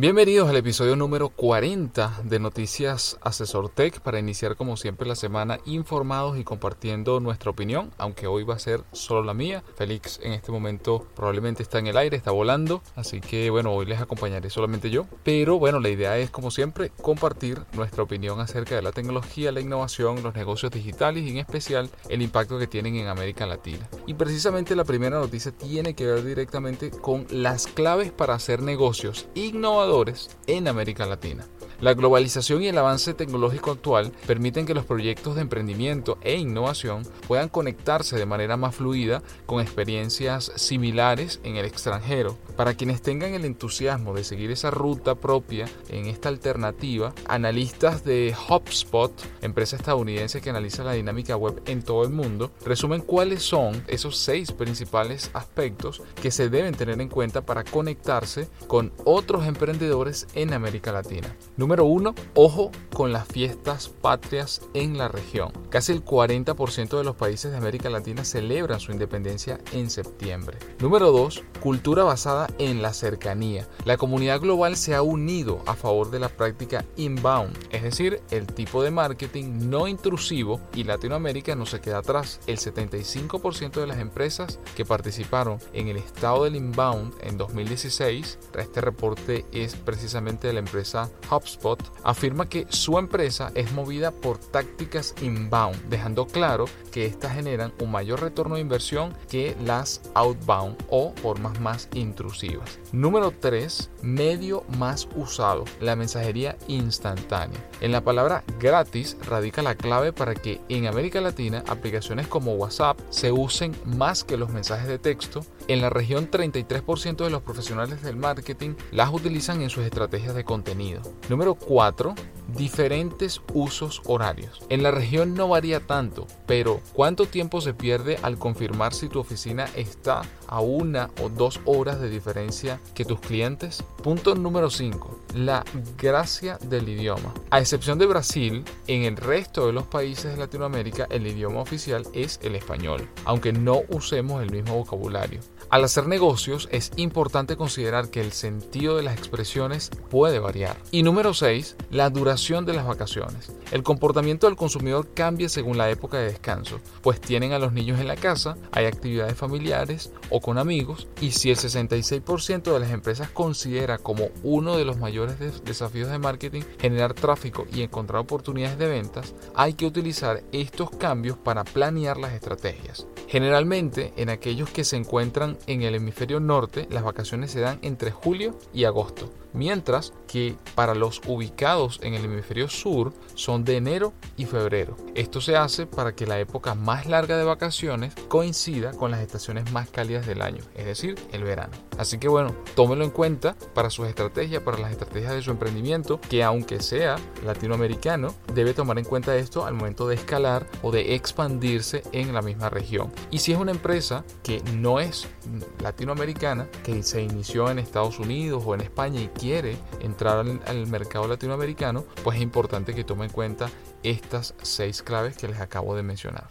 Bienvenidos al episodio número 40 de Noticias Asesor Tech para iniciar como siempre la semana informados y compartiendo nuestra opinión, aunque hoy va a ser solo la mía. Félix en este momento probablemente está en el aire, está volando, así que bueno, hoy les acompañaré solamente yo. Pero bueno, la idea es como siempre compartir nuestra opinión acerca de la tecnología, la innovación, los negocios digitales y en especial el impacto que tienen en América Latina. Y precisamente la primera noticia tiene que ver directamente con las claves para hacer negocios innovadores en América Latina. La globalización y el avance tecnológico actual permiten que los proyectos de emprendimiento e innovación puedan conectarse de manera más fluida con experiencias similares en el extranjero. Para quienes tengan el entusiasmo de seguir esa ruta propia en esta alternativa, analistas de HubSpot, empresa estadounidense que analiza la dinámica web en todo el mundo, resumen cuáles son esos seis principales aspectos que se deben tener en cuenta para conectarse con otros emprendedores en América Latina. Número 1. Ojo con las fiestas patrias en la región. Casi el 40% de los países de América Latina celebran su independencia en septiembre. Número 2. Cultura basada en la cercanía. La comunidad global se ha unido a favor de la práctica inbound, es decir, el tipo de marketing no intrusivo y Latinoamérica no se queda atrás. El 75% de las empresas que participaron en el estado del inbound en 2016, este reporte es precisamente de la empresa HubSpot, afirma que su empresa es movida por tácticas inbound, dejando claro que estas generan un mayor retorno de inversión que las outbound o formas más intrusivas. Número 3. Medio más usado, la mensajería instantánea. En la palabra gratis radica la clave para que en América Latina aplicaciones como WhatsApp se usen más que los mensajes de texto. En la región 33% de los profesionales del marketing las utilizan en sus estrategias de contenido. Número 4 diferentes usos horarios. En la región no varía tanto, pero ¿cuánto tiempo se pierde al confirmar si tu oficina está a una o dos horas de diferencia que tus clientes? Punto número 5. La gracia del idioma. A excepción de Brasil, en el resto de los países de Latinoamérica el idioma oficial es el español, aunque no usemos el mismo vocabulario. Al hacer negocios es importante considerar que el sentido de las expresiones puede variar. Y número 6, la duración de las vacaciones. El comportamiento del consumidor cambia según la época de descanso, pues tienen a los niños en la casa, hay actividades familiares o con amigos, y si el 66% de las empresas considera como uno de los mayores desafíos de marketing generar tráfico y encontrar oportunidades de ventas, hay que utilizar estos cambios para planear las estrategias. Generalmente, en aquellos que se encuentran en el hemisferio norte, las vacaciones se dan entre julio y agosto, mientras que para los ubicados en el hemisferio sur son de enero y febrero. Esto se hace para que la época más larga de vacaciones coincida con las estaciones más cálidas del año, es decir, el verano. Así que bueno, tómelo en cuenta para sus estrategias, para las estrategias de su emprendimiento, que aunque sea latinoamericano, debe tomar en cuenta esto al momento de escalar o de expandirse en la misma región. Y si es una empresa que no es latinoamericana, que se inició en Estados Unidos o en España y quiere entrar al, mercado latinoamericano, pues es importante que tome en cuenta estas seis claves que les acabo de mencionar.